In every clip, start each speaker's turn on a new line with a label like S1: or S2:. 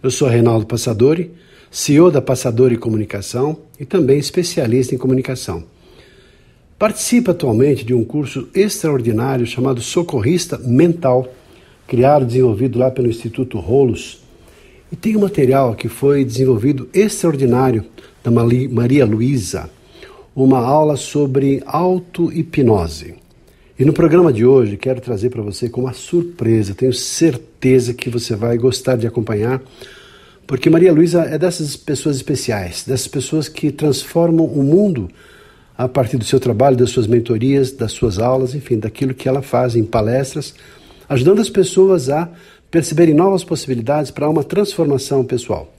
S1: Eu sou Reinaldo Passadori, CEO da Passadori Comunicação e também especialista em comunicação. Participo atualmente de um curso extraordinário chamado Socorrista Mental, criado e desenvolvido lá pelo Instituto Rolos. E tem um material que foi desenvolvido extraordinário da Maria Luísa, uma aula sobre auto-hipnose. E no programa de hoje quero trazer para você como uma surpresa, tenho certeza que você vai gostar de acompanhar, porque Maria Luísa é dessas pessoas especiais, dessas pessoas que transformam o mundo a partir do seu trabalho, das suas mentorias, das suas aulas, enfim, daquilo que ela faz em palestras, ajudando as pessoas a perceberem novas possibilidades para uma transformação pessoal.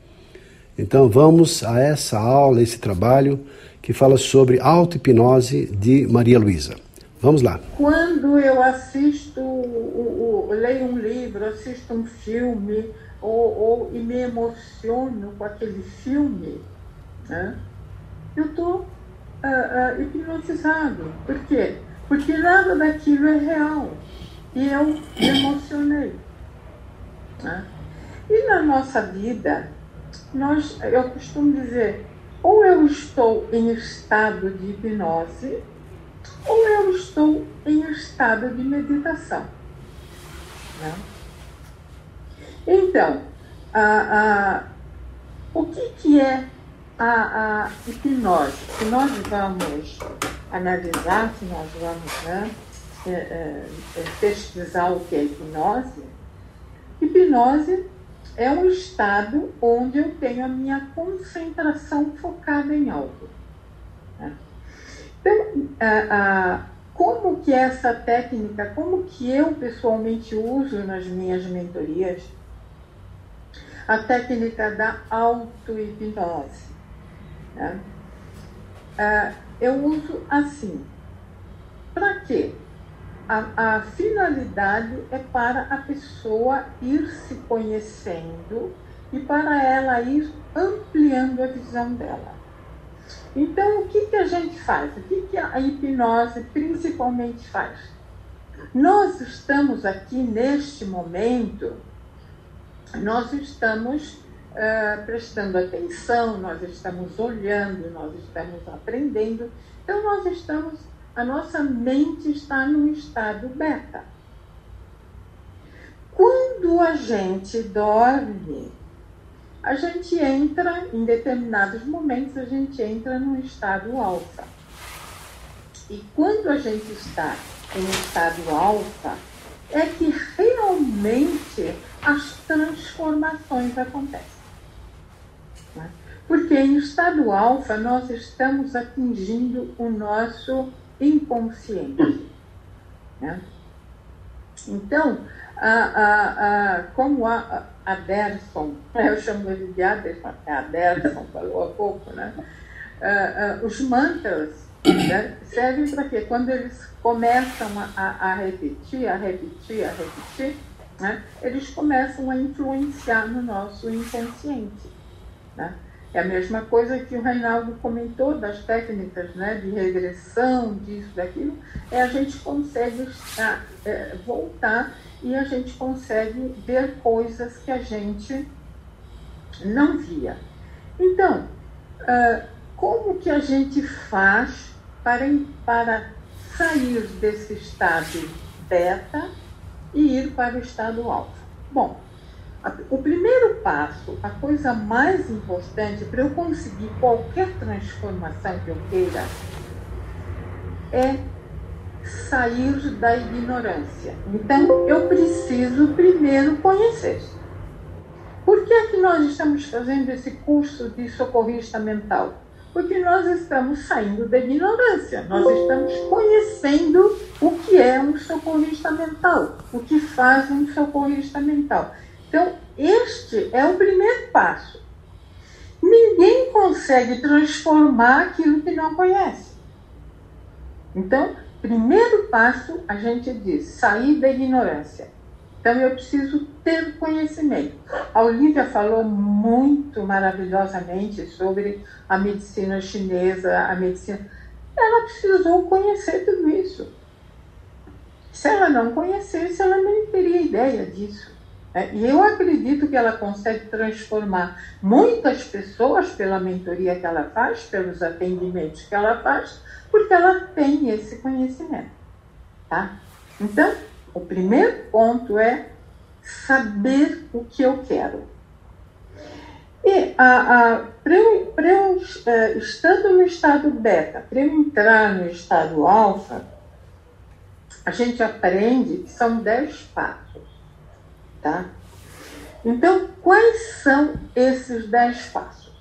S1: Então vamos a essa aula, esse trabalho que fala sobre auto-hipnose de Maria Luísa. Vamos lá.
S2: Quando eu assisto, o, o, leio um livro, assisto um filme, ou, ou, e me emociono com aquele filme, né? eu estou uh, uh, hipnotizado. Por quê? Porque nada daquilo é real. E eu me emocionei. Né? E na nossa vida, nós, eu costumo dizer, ou eu estou em estado de hipnose, ou eu estou em estado de meditação. Né? Então, a, a, o que, que é a, a hipnose? Se nós vamos analisar, se nós vamos né, é, é, é, pesquisar o que é hipnose, hipnose é um estado onde eu tenho a minha concentração focada em algo. Como que essa técnica, como que eu pessoalmente uso nas minhas mentorias, a técnica da auto-hipnose. Né? Uh, eu uso assim. Para quê? A, a, finalidade é para a pessoa ir se conhecendo e para ela ir ampliando a visão dela. Então, o que, que a gente faz? O que, que a hipnose principalmente faz? Nós estamos aqui neste momento, nós estamos uh, prestando atenção, nós estamos olhando, nós estamos aprendendo. Então, nós estamos, a nossa mente está num estado beta. Quando a gente dorme, a gente entra, em determinados momentos, a gente entra num estado alfa. E quando a gente está em estado alfa, é que realmente as transformações acontecem. Né? Porque em estado alfa nós estamos atingindo o nosso inconsciente. Né? Então, a, a, a, como a, Aderson, eu chamo ele de Aderson, é Aderson falou há pouco, né? Os mantras né, servem para quê? Quando eles começam a, a, repetir, a repetir, a repetir, né, eles começam a influenciar no nosso inconsciente. Né? É a mesma coisa que o Reinaldo comentou das técnicas né, de regressão, disso, daquilo, é a gente consegue estar, é, voltar e a gente consegue ver coisas que a gente não via. Então, uh, como que a gente faz para, para sair desse estado beta e ir para o estado alfa? Bom, o primeiro passo, a coisa mais importante para eu conseguir qualquer transformação que eu queira, é sair da ignorância. Então, eu preciso primeiro conhecer. Por que é que nós estamos fazendo esse curso de socorrista mental? Porque nós estamos saindo da ignorância, nós estamos conhecendo o que é um socorrista mental, o que faz um socorrista mental. Então, este é o primeiro passo. Ninguém consegue transformar aquilo que não conhece. Então, primeiro passo, a gente diz sair da ignorância. Então, eu preciso ter conhecimento. A Olivia falou muito maravilhosamente sobre a medicina chinesa, a medicina. Ela precisou conhecer tudo isso. Se ela não conhecesse, ela nem teria ideia disso. É, e eu acredito que ela consegue transformar muitas pessoas pela mentoria que ela faz, pelos atendimentos que ela faz, porque ela tem esse conhecimento. Tá? Então, o primeiro ponto é saber o que eu quero. E para eu, eu é, estando no estado beta, para eu entrar no estado alfa, a gente aprende que são dez passos. Tá? Então, quais são esses dez passos?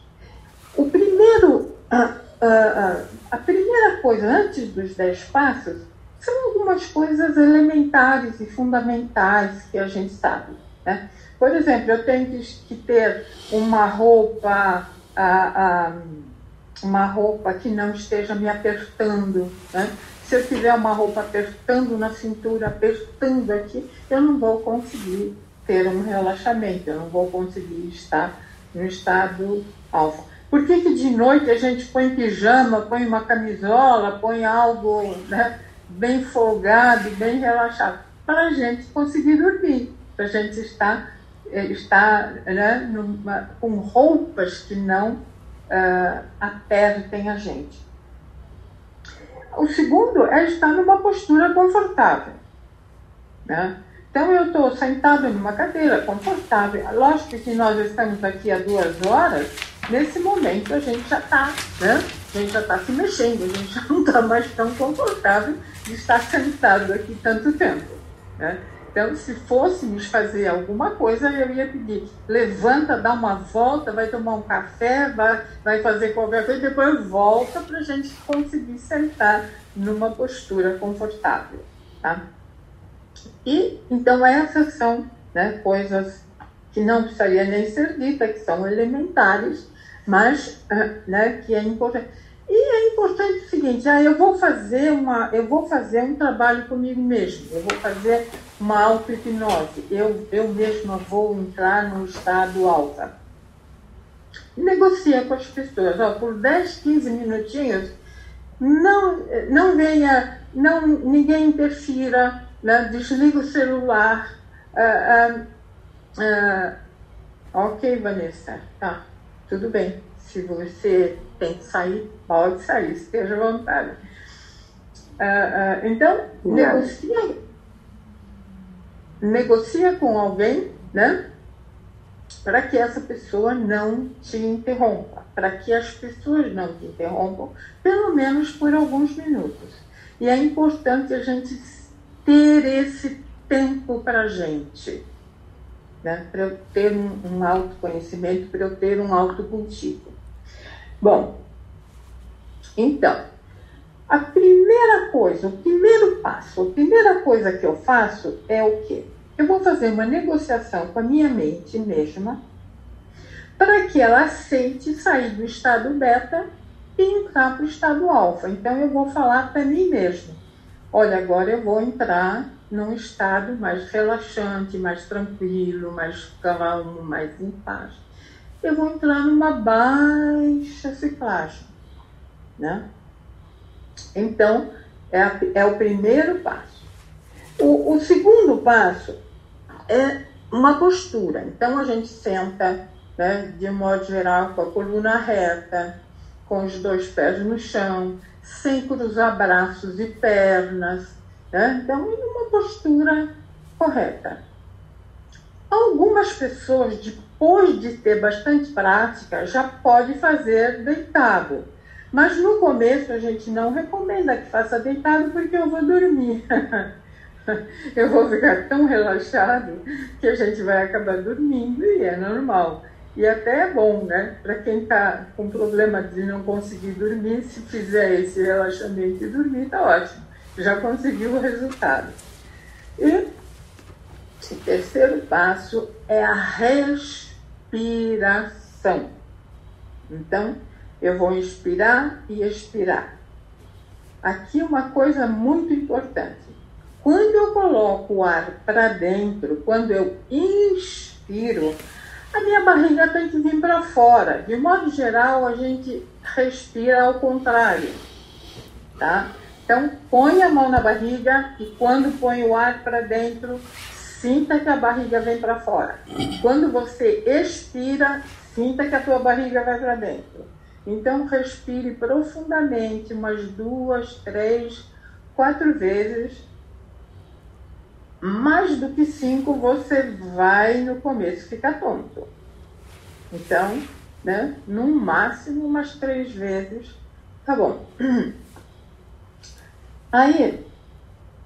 S2: O primeiro, a, a, a primeira coisa antes dos dez passos são algumas coisas elementares e fundamentais que a gente sabe. Né? Por exemplo, eu tenho que ter uma roupa, uma roupa que não esteja me apertando. Né? Se eu tiver uma roupa apertando na cintura, apertando aqui, eu não vou conseguir ter um relaxamento, eu não vou conseguir estar no estado alfa. Por que, que de noite a gente põe pijama, põe uma camisola, põe algo né, bem folgado, bem relaxado? Para a gente conseguir dormir, para a gente estar, eh, estar né, numa, com roupas que não uh, apertem a gente. O segundo é estar numa postura confortável. Né? Então, eu estou sentado numa cadeira confortável. Lógico que nós estamos aqui há duas horas, nesse momento a gente já está, né? A gente já está se mexendo, a gente já não está mais tão confortável de estar sentado aqui tanto tempo. Né? Então, se fôssemos fazer alguma coisa, eu ia pedir: levanta, dá uma volta, vai tomar um café, vai, vai fazer qualquer coisa, depois volta para a gente conseguir sentar numa postura confortável. Tá? E então essas são né, coisas que não precisaria nem ser dita, que são elementares, mas ah, né, que é importante. E é importante o seguinte, ah, eu vou fazer uma, eu vou fazer um trabalho comigo mesmo, eu vou fazer uma auto-hipnose, eu, eu mesma vou entrar no estado alta. Negocia com as pessoas, ó, por 10, 15 minutinhos, não, não venha, não, ninguém interfira, né? desliga o celular. Uh, uh, uh, ok, Vanessa, tá, tudo bem. Se você tem que sair, pode sair, esteja à vontade. então, negocia, negocia com alguém, né? Para que essa pessoa não te interrompa, para que as pessoas não te interrompam, pelo menos por alguns minutos. E é importante a gente ter esse tempo para a gente, né? para eu ter um, um autoconhecimento, para eu ter um autocultivo. Bom, então, a primeira coisa, o primeiro passo, a primeira coisa que eu faço é o quê? Eu vou fazer uma negociação com a minha mente mesma para que ela aceite sair do estado beta e entrar para o estado alfa. Então eu vou falar para mim mesmo olha, agora eu vou entrar num estado mais relaxante, mais tranquilo, mais calmo, mais em paz. Eu vou entrar numa baixa ciclagem, né? Então, é, a, é o primeiro passo. O, o segundo passo é uma postura. Então, a gente senta, né, de modo geral, com a coluna reta, com os dois pés no chão, sem cruzar braços e pernas, né? então em uma postura correta. Algumas pessoas, depois de ter bastante prática, já pode fazer deitado. Mas no começo a gente não recomenda que faça deitado porque eu vou dormir. eu vou ficar tão relaxado que a gente vai acabar dormindo e é normal. E até é bom, né? Para quem está com problema de não conseguir dormir, se fizer esse relaxamento e dormir, tá ótimo. Já conseguiu o resultado. E terceiro passo é a respiração. Então, eu vou inspirar e expirar. Aqui uma coisa muito importante. Quando eu coloco o ar para dentro, quando eu inspiro, a minha barriga tem que vir para fora. De modo geral, a gente respira ao contrário, tá? Então, põe a mão na barriga e quando põe o ar para dentro, sinta que a barriga vem para fora. Quando você expira, sinta que a tua barriga vai para dentro. Então, respire profundamente umas duas, três, quatro vezes. Mais do que cinco, você vai no começo ficar tonto. Então, né, no máximo umas três vezes, tá bom. Aí,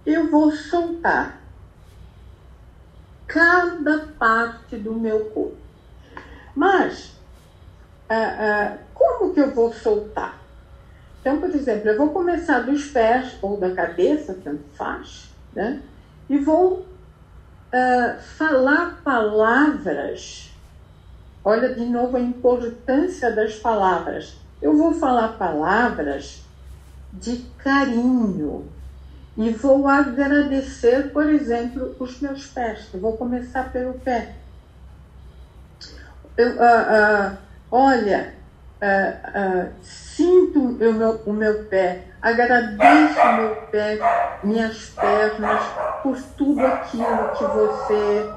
S2: eu vou soltar cada parte do meu corpo. Mas, ah, ah, como que eu vou soltar? Então, por exemplo, eu vou começar dos pés ou da cabeça, tanto faz, né? E vou ah, falar palavras. Olha de novo a importância das palavras. Eu vou falar palavras de carinho e vou agradecer, por exemplo, os meus pés. Eu vou começar pelo pé. Eu, uh, uh, olha, uh, sinto o meu, o meu pé, agradeço o meu pé, minhas pernas, por tudo aquilo que você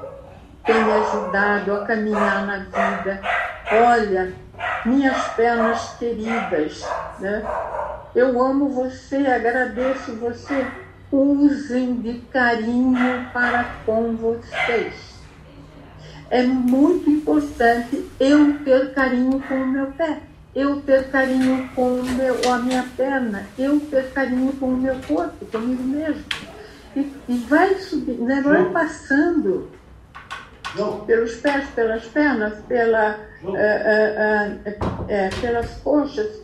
S2: tem me ajudado a caminhar na vida. Olha, minhas pernas queridas, né? Eu amo você, agradeço você. Usem de carinho para com vocês. É muito importante eu ter carinho com o meu pé, eu ter carinho com o meu, a minha perna, eu ter carinho com o meu corpo, comigo mesmo. E, e vai subindo, né? vai passando pelos pés, pelas pernas, pela, é, é, é, pelas coxas,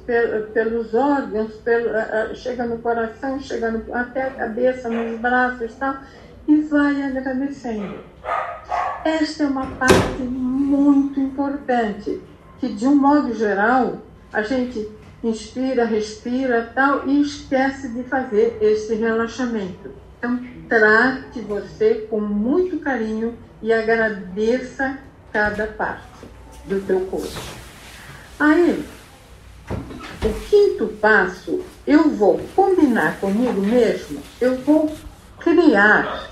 S2: pelos órgãos, pelo, chega no coração, chega no, até a cabeça, nos braços e tal, e vai agradecendo. Esta é uma parte muito importante, que de um modo geral a gente inspira, respira tal e esquece de fazer esse relaxamento. Então, trate você com muito carinho e agradeça cada parte do teu corpo. Aí, o quinto passo, eu vou combinar comigo mesmo, eu vou criar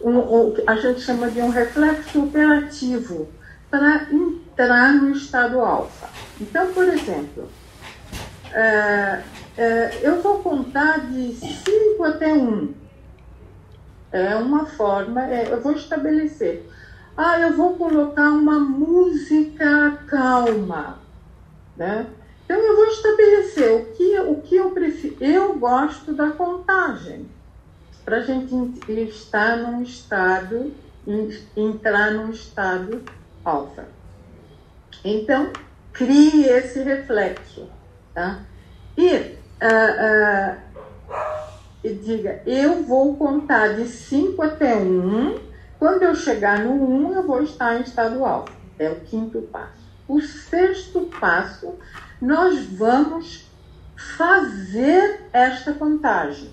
S2: um, um, a gente chama de um reflexo operativo para entrar no estado alfa. Então, por exemplo, é, é, eu vou contar de 5 até 1. Um. É uma forma, é, eu vou estabelecer. Ah, eu vou colocar uma música calma, né? Então eu vou estabelecer o que, o que eu prefiro. Eu gosto da contagem, para a gente estar num estado, entrar num estado alfa. Então, crie esse reflexo, tá? E uh, uh, diga, eu vou contar de 5 até 1. Um, quando eu chegar no 1, um, eu vou estar em estado alfa. É o quinto passo. O sexto passo, nós vamos fazer esta contagem.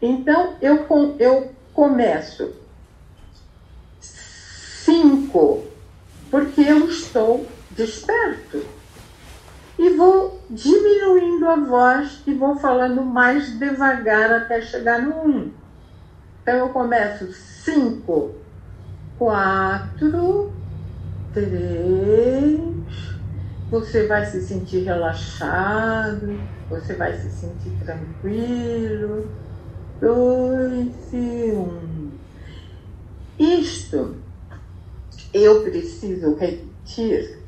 S2: Então, eu, eu começo 5, porque eu estou desperto e vou diminuindo a voz e vou falando mais devagar até chegar no 1. Um. Então eu começo 5, 4, 3. Você vai se sentir relaxado, você vai se sentir tranquilo. 2 e 1. Um. Isto eu preciso repetir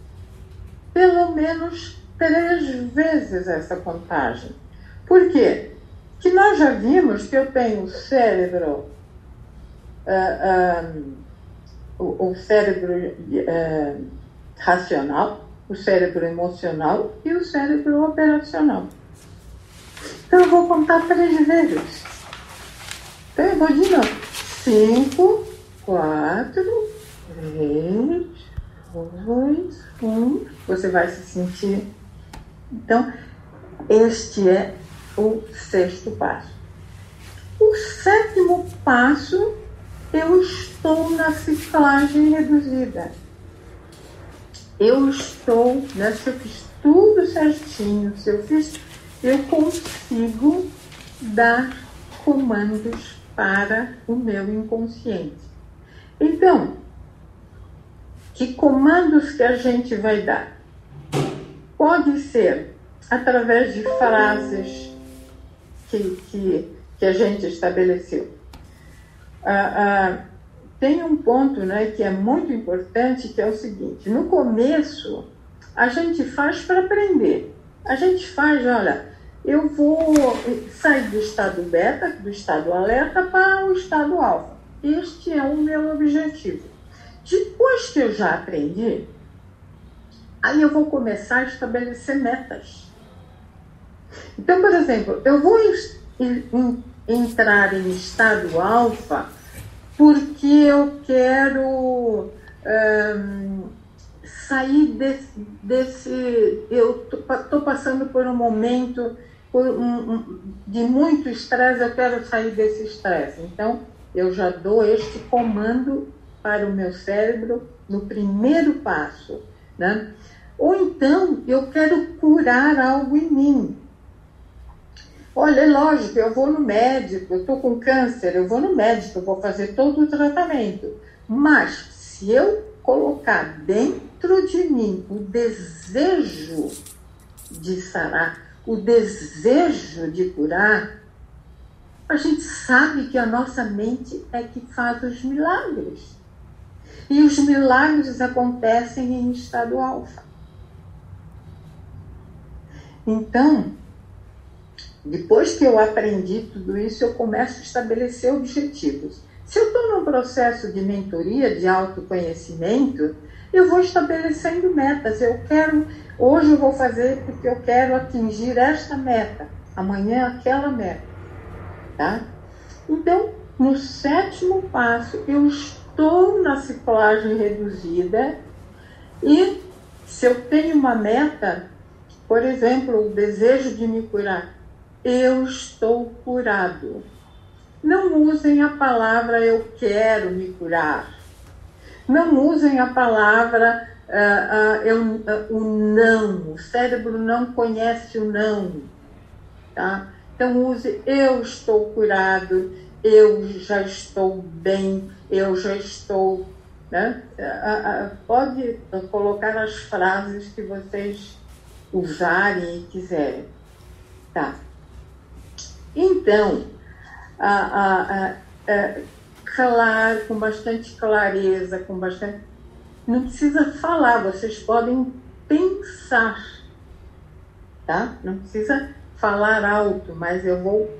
S2: pelo menos três vezes essa contagem. Por quê? Que nós já vimos que eu tenho o cérebro, uh, um, o, cérebro uh, racional, o cérebro emocional e o cérebro operacional. Então eu vou contar três vezes. Então eu vou de novo. Cinco, quatro, três, dois, um. Você vai se sentir. Então, este é o sexto passo. O sétimo passo, eu estou na ciclagem reduzida. Eu estou, né, se eu fiz tudo certinho, se eu fiz, eu consigo dar comandos para o meu inconsciente. Então, que comandos que a gente vai dar? Pode ser através de frases que, que, que a gente estabeleceu. Ah, ah, tem um ponto né, que é muito importante, que é o seguinte: no começo, a gente faz para aprender. A gente faz, olha, eu vou sair do estado beta, do estado alerta, para o estado alfa. Este é o meu objetivo. Depois que eu já aprendi, aí eu vou começar a estabelecer metas. Então, por exemplo, eu vou entrar em estado alfa porque eu quero um, sair desse, desse eu estou passando por um momento por um, um, de muito estresse, eu quero sair desse estresse. Então, eu já dou este comando para o meu cérebro no primeiro passo. Né? Ou então, eu quero curar algo em mim. Olha, é lógico, eu vou no médico, eu estou com câncer, eu vou no médico, eu vou fazer todo o tratamento. Mas, se eu colocar dentro de mim o desejo de sarar, o desejo de curar, a gente sabe que a nossa mente é que faz os milagres. E os milagres acontecem em estado alfa. Então, depois que eu aprendi tudo isso, eu começo a estabelecer objetivos. Se eu estou num processo de mentoria, de autoconhecimento, eu vou estabelecendo metas. Eu quero, hoje eu vou fazer porque eu quero atingir esta meta, amanhã aquela meta, tá? Então, no sétimo passo, eu estou na ciclagem reduzida e se eu tenho uma meta, por exemplo, o desejo de me curar, eu estou curado. Não usem a palavra eu quero me curar não usem a palavra uh, uh, eu, uh, o não. O cérebro não conhece o não. Tá? Então use eu estou curado, eu já estou bem, eu já estou. Né? pode colocar as frases que vocês usarem e quiserem. Tá. Então, a, a, a, a claro, com bastante clareza, com bastante. Não precisa falar, vocês podem pensar, tá? Não precisa falar alto, mas eu vou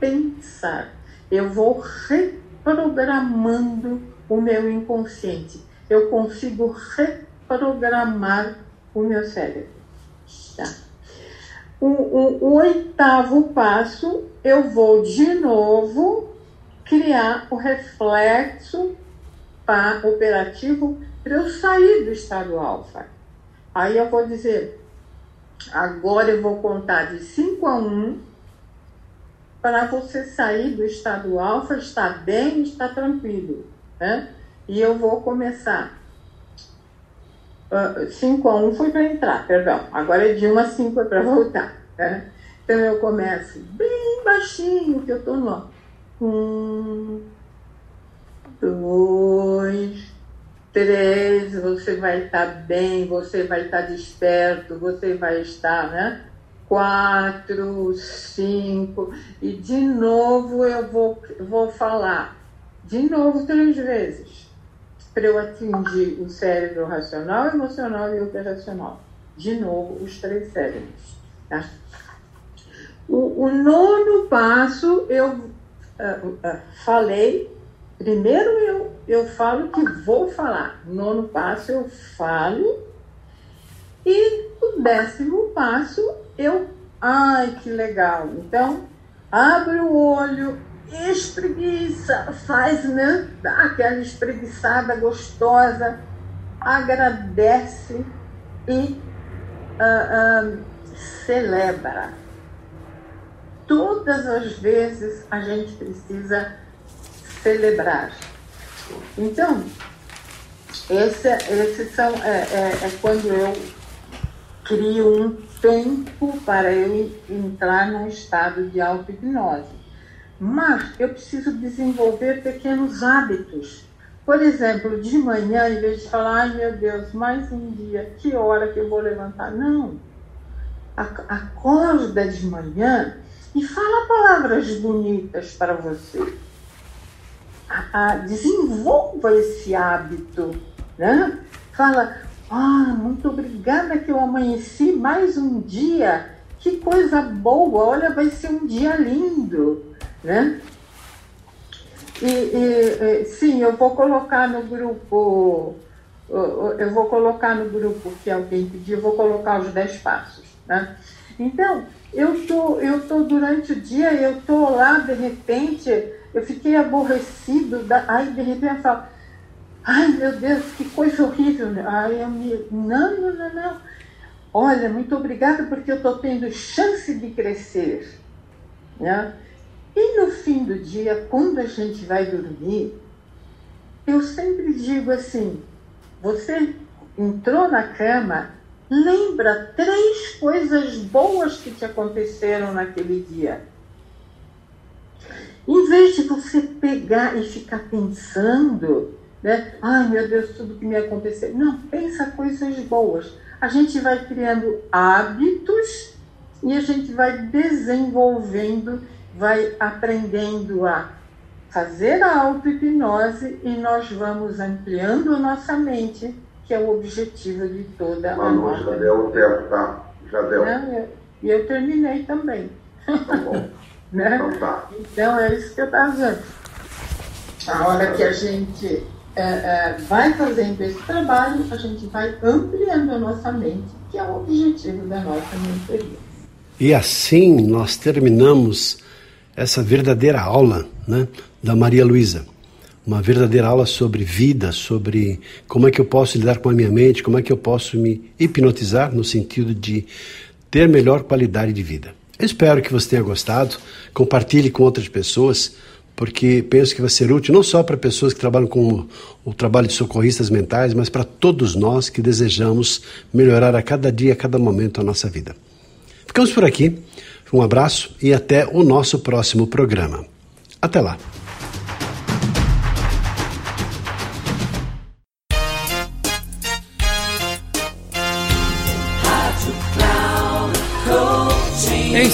S2: pensar. Eu vou reprogramando o meu inconsciente. Eu consigo reprogramar o meu cérebro. Tá? O, o, o oitavo passo, eu vou de novo criar o reflexo operativo para eu sair do estado alfa. Aí eu vou dizer, agora eu vou contar de 5 a 1 para você sair do estado alfa, estar bem, estar tranquilo. Né? E eu vou começar. 5 uh, a 1 foi para entrar, perdão. Agora é de 1 a 5 é para voltar. Né? Então eu começo bem baixinho, que eu estou no um, dois, três, você vai estar tá bem, você vai estar tá desperto, você vai estar, né? Quatro, cinco, e de novo eu vou, vou falar, de novo três vezes, para eu atingir o cérebro racional, emocional e operacional. De novo, os três cérebros. Tá? O, o nono passo eu uh, uh, falei, primeiro eu, eu falo que vou falar, nono passo eu falo, e décimo passo eu, ai que legal, então abre o olho espreguiça, faz né, aquela espreguiçada gostosa, agradece e uh, uh, celebra. Todas as vezes a gente precisa celebrar. Então, esse, esse são, é, é, é quando eu crio um tempo para eu entrar num estado de auto-hipnose. Mas eu preciso desenvolver pequenos hábitos. Por exemplo, de manhã, em vez de falar, ai meu Deus, mais um dia, que hora que eu vou levantar? Não. Acorda de manhã e fala palavras bonitas para você. desenvolva esse hábito. Né? Fala, ah, muito obrigada que eu amanheci mais um dia. Que coisa boa, olha, vai ser um dia lindo, né? E, e, sim, eu vou colocar no grupo, eu vou colocar no grupo que alguém pediu, vou colocar os 10 passos, né? Então, eu tô, eu tô durante o dia, eu tô lá, de repente, eu fiquei aborrecido, aí de repente eu falo, Ai, meu Deus, que coisa horrível. Ai, eu me... Não, não, não, não. Olha, muito obrigada porque eu estou tendo chance de crescer. Né? E no fim do dia, quando a gente vai dormir, eu sempre digo assim: você entrou na cama, lembra três coisas boas que te aconteceram naquele dia. Em vez de você pegar e ficar pensando né? Ai, meu Deus, tudo que me aconteceu. Não, pensa coisas boas. A gente vai criando hábitos e a gente vai desenvolvendo, vai aprendendo a fazer a auto-hipnose e nós vamos ampliando a nossa mente, que é o objetivo de toda
S3: Manu, a nossa... já deu o tempo, tá? Já deu.
S2: E eu, eu, terminei também.
S3: Tá bom.
S2: né?
S3: Então tá.
S2: Então é isso que eu estava dizendo. A hora que a gente é, é, vai fazendo esse trabalho, a gente vai ampliando a nossa mente, que é o objetivo da nossa mentoria.
S1: E assim nós terminamos essa verdadeira aula né, da Maria Luísa. Uma verdadeira aula sobre vida, sobre como é que eu posso lidar com a minha mente, como é que eu posso me hipnotizar no sentido de ter melhor qualidade de vida. Espero que você tenha gostado, compartilhe com outras pessoas porque penso que vai ser útil não só para pessoas que trabalham com o trabalho de socorristas mentais, mas para todos nós que desejamos melhorar a cada dia, a cada momento a nossa vida. Ficamos por aqui. Um abraço e até o nosso próximo programa. Até lá.